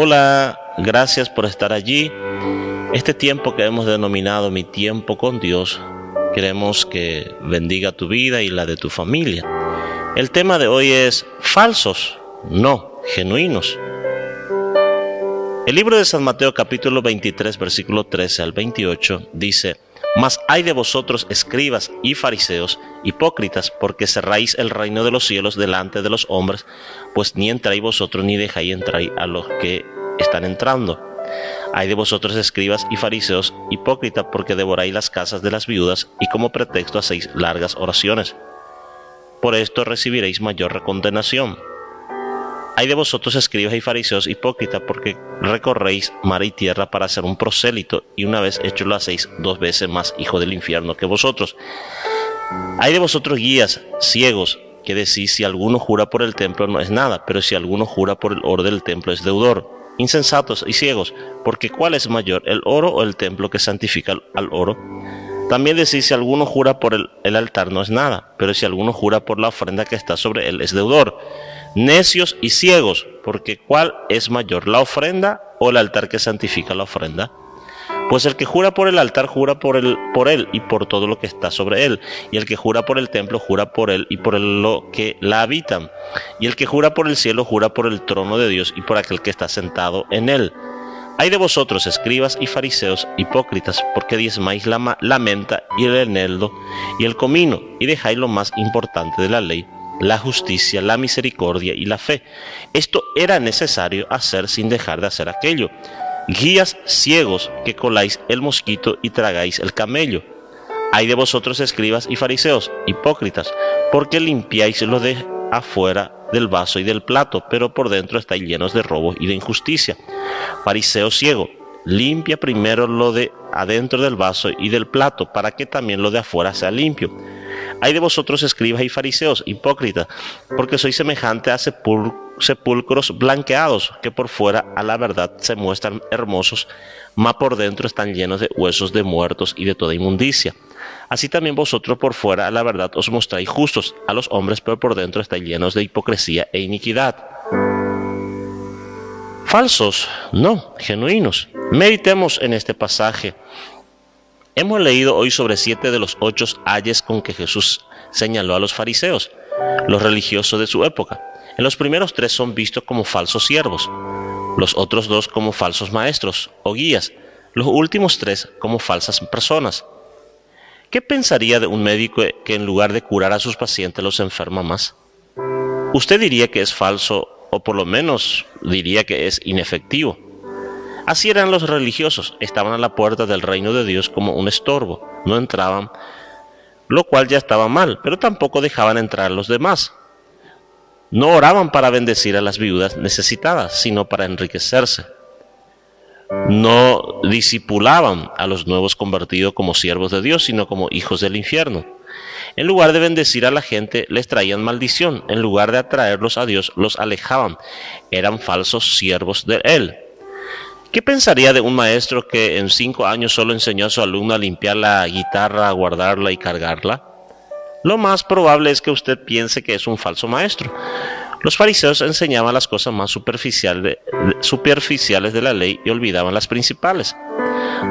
Hola, gracias por estar allí. Este tiempo que hemos denominado mi tiempo con Dios, queremos que bendiga tu vida y la de tu familia. El tema de hoy es falsos, no, genuinos. El libro de San Mateo capítulo 23 versículo 13 al 28 dice, Mas hay de vosotros escribas y fariseos, hipócritas, porque cerráis el reino de los cielos delante de los hombres, pues ni entráis vosotros ni dejáis entrar a los que están entrando. Hay de vosotros escribas y fariseos, hipócritas, porque devoráis las casas de las viudas y como pretexto hacéis largas oraciones. Por esto recibiréis mayor condenación. Hay de vosotros escribas y fariseos hipócritas porque recorréis mar y tierra para ser un prosélito y una vez hecho lo hacéis dos veces más hijo del infierno que vosotros. Hay de vosotros guías ciegos que decís si alguno jura por el templo no es nada, pero si alguno jura por el oro del templo es deudor. Insensatos y ciegos, porque ¿cuál es mayor, el oro o el templo que santifica al oro? También decís si alguno jura por el, el altar no es nada, pero si alguno jura por la ofrenda que está sobre él es deudor necios y ciegos, porque ¿cuál es mayor, la ofrenda o el altar que santifica la ofrenda? Pues el que jura por el altar jura por, por él y por todo lo que está sobre él. Y el que jura por el templo jura por él y por lo que la habitan. Y el que jura por el cielo jura por el trono de Dios y por aquel que está sentado en él. Hay de vosotros, escribas y fariseos, hipócritas, porque diezmáis la, la menta y el eneldo y el comino, y dejáis lo más importante de la ley, la justicia, la misericordia y la fe. Esto era necesario hacer sin dejar de hacer aquello. Guías ciegos que coláis el mosquito y tragáis el camello. Hay de vosotros escribas y fariseos, hipócritas, porque limpiáis lo de afuera del vaso y del plato, pero por dentro estáis llenos de robos y de injusticia. Fariseo ciego, limpia primero lo de adentro del vaso y del plato, para que también lo de afuera sea limpio. Hay de vosotros escribas y fariseos, hipócritas, porque sois semejante a sepulcros blanqueados, que por fuera a la verdad se muestran hermosos, mas por dentro están llenos de huesos de muertos y de toda inmundicia. Así también vosotros por fuera a la verdad os mostráis justos a los hombres, pero por dentro estáis llenos de hipocresía e iniquidad. Falsos, no, genuinos. Meditemos en este pasaje Hemos leído hoy sobre siete de los ocho ayes con que Jesús señaló a los fariseos, los religiosos de su época. En los primeros tres son vistos como falsos siervos, los otros dos como falsos maestros o guías, los últimos tres como falsas personas. ¿Qué pensaría de un médico que en lugar de curar a sus pacientes los enferma más? Usted diría que es falso o por lo menos diría que es inefectivo. Así eran los religiosos, estaban a la puerta del reino de Dios como un estorbo, no entraban, lo cual ya estaba mal, pero tampoco dejaban entrar a los demás. No oraban para bendecir a las viudas necesitadas, sino para enriquecerse. No disipulaban a los nuevos convertidos como siervos de Dios, sino como hijos del infierno. En lugar de bendecir a la gente, les traían maldición. En lugar de atraerlos a Dios, los alejaban. Eran falsos siervos de Él. ¿Qué pensaría de un maestro que en cinco años solo enseñó a su alumno a limpiar la guitarra, a guardarla y cargarla? Lo más probable es que usted piense que es un falso maestro. Los fariseos enseñaban las cosas más superficiales de la ley y olvidaban las principales.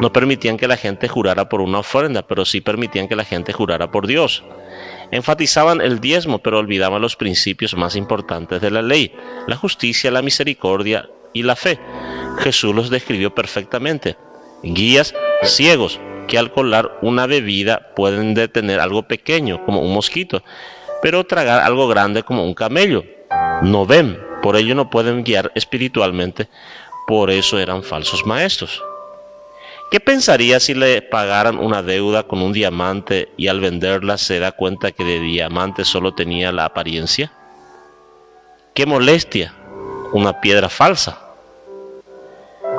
No permitían que la gente jurara por una ofrenda, pero sí permitían que la gente jurara por Dios. Enfatizaban el diezmo, pero olvidaban los principios más importantes de la ley, la justicia, la misericordia y la fe. Jesús los describió perfectamente. Guías ciegos que al colar una bebida pueden detener algo pequeño como un mosquito, pero tragar algo grande como un camello. No ven, por ello no pueden guiar espiritualmente, por eso eran falsos maestros. ¿Qué pensaría si le pagaran una deuda con un diamante y al venderla se da cuenta que de diamante solo tenía la apariencia? ¡Qué molestia! Una piedra falsa.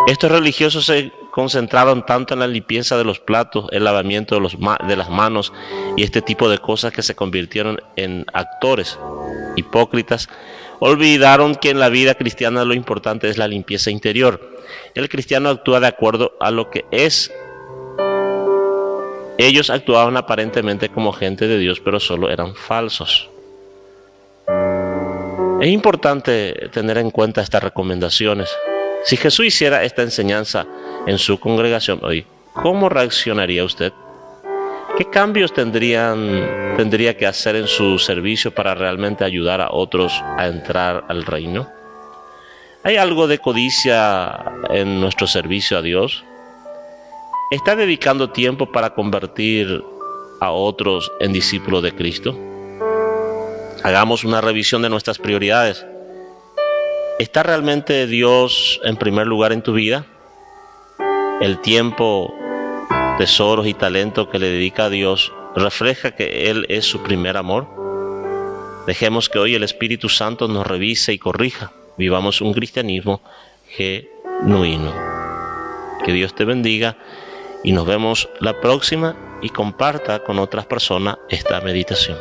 Estos religiosos se concentraron tanto en la limpieza de los platos, el lavamiento de, los de las manos y este tipo de cosas que se convirtieron en actores hipócritas, olvidaron que en la vida cristiana lo importante es la limpieza interior. El cristiano actúa de acuerdo a lo que es. Ellos actuaban aparentemente como gente de Dios, pero solo eran falsos. Es importante tener en cuenta estas recomendaciones Si Jesús hiciera esta enseñanza en su congregación hoy, ¿cómo reaccionaría usted? ¿Qué cambios tendrían, tendría que hacer en su servicio para realmente ayudar a otros a entrar al reino? ¿Hay algo de codicia en nuestro servicio a Dios? ¿Está dedicando tiempo para convertir a otros en discípulos de Cristo? Hagamos una revisión de nuestras prioridades. ¿Está realmente Dios en primer lugar en tu vida? El tiempo, tesoros y talento que le dedica a Dios refleja que Él es su primer amor. Dejemos que hoy el Espíritu Santo nos revise y corrija. Vivamos un cristianismo genuino. Que Dios te bendiga y nos vemos la próxima y comparta con otras personas esta meditación.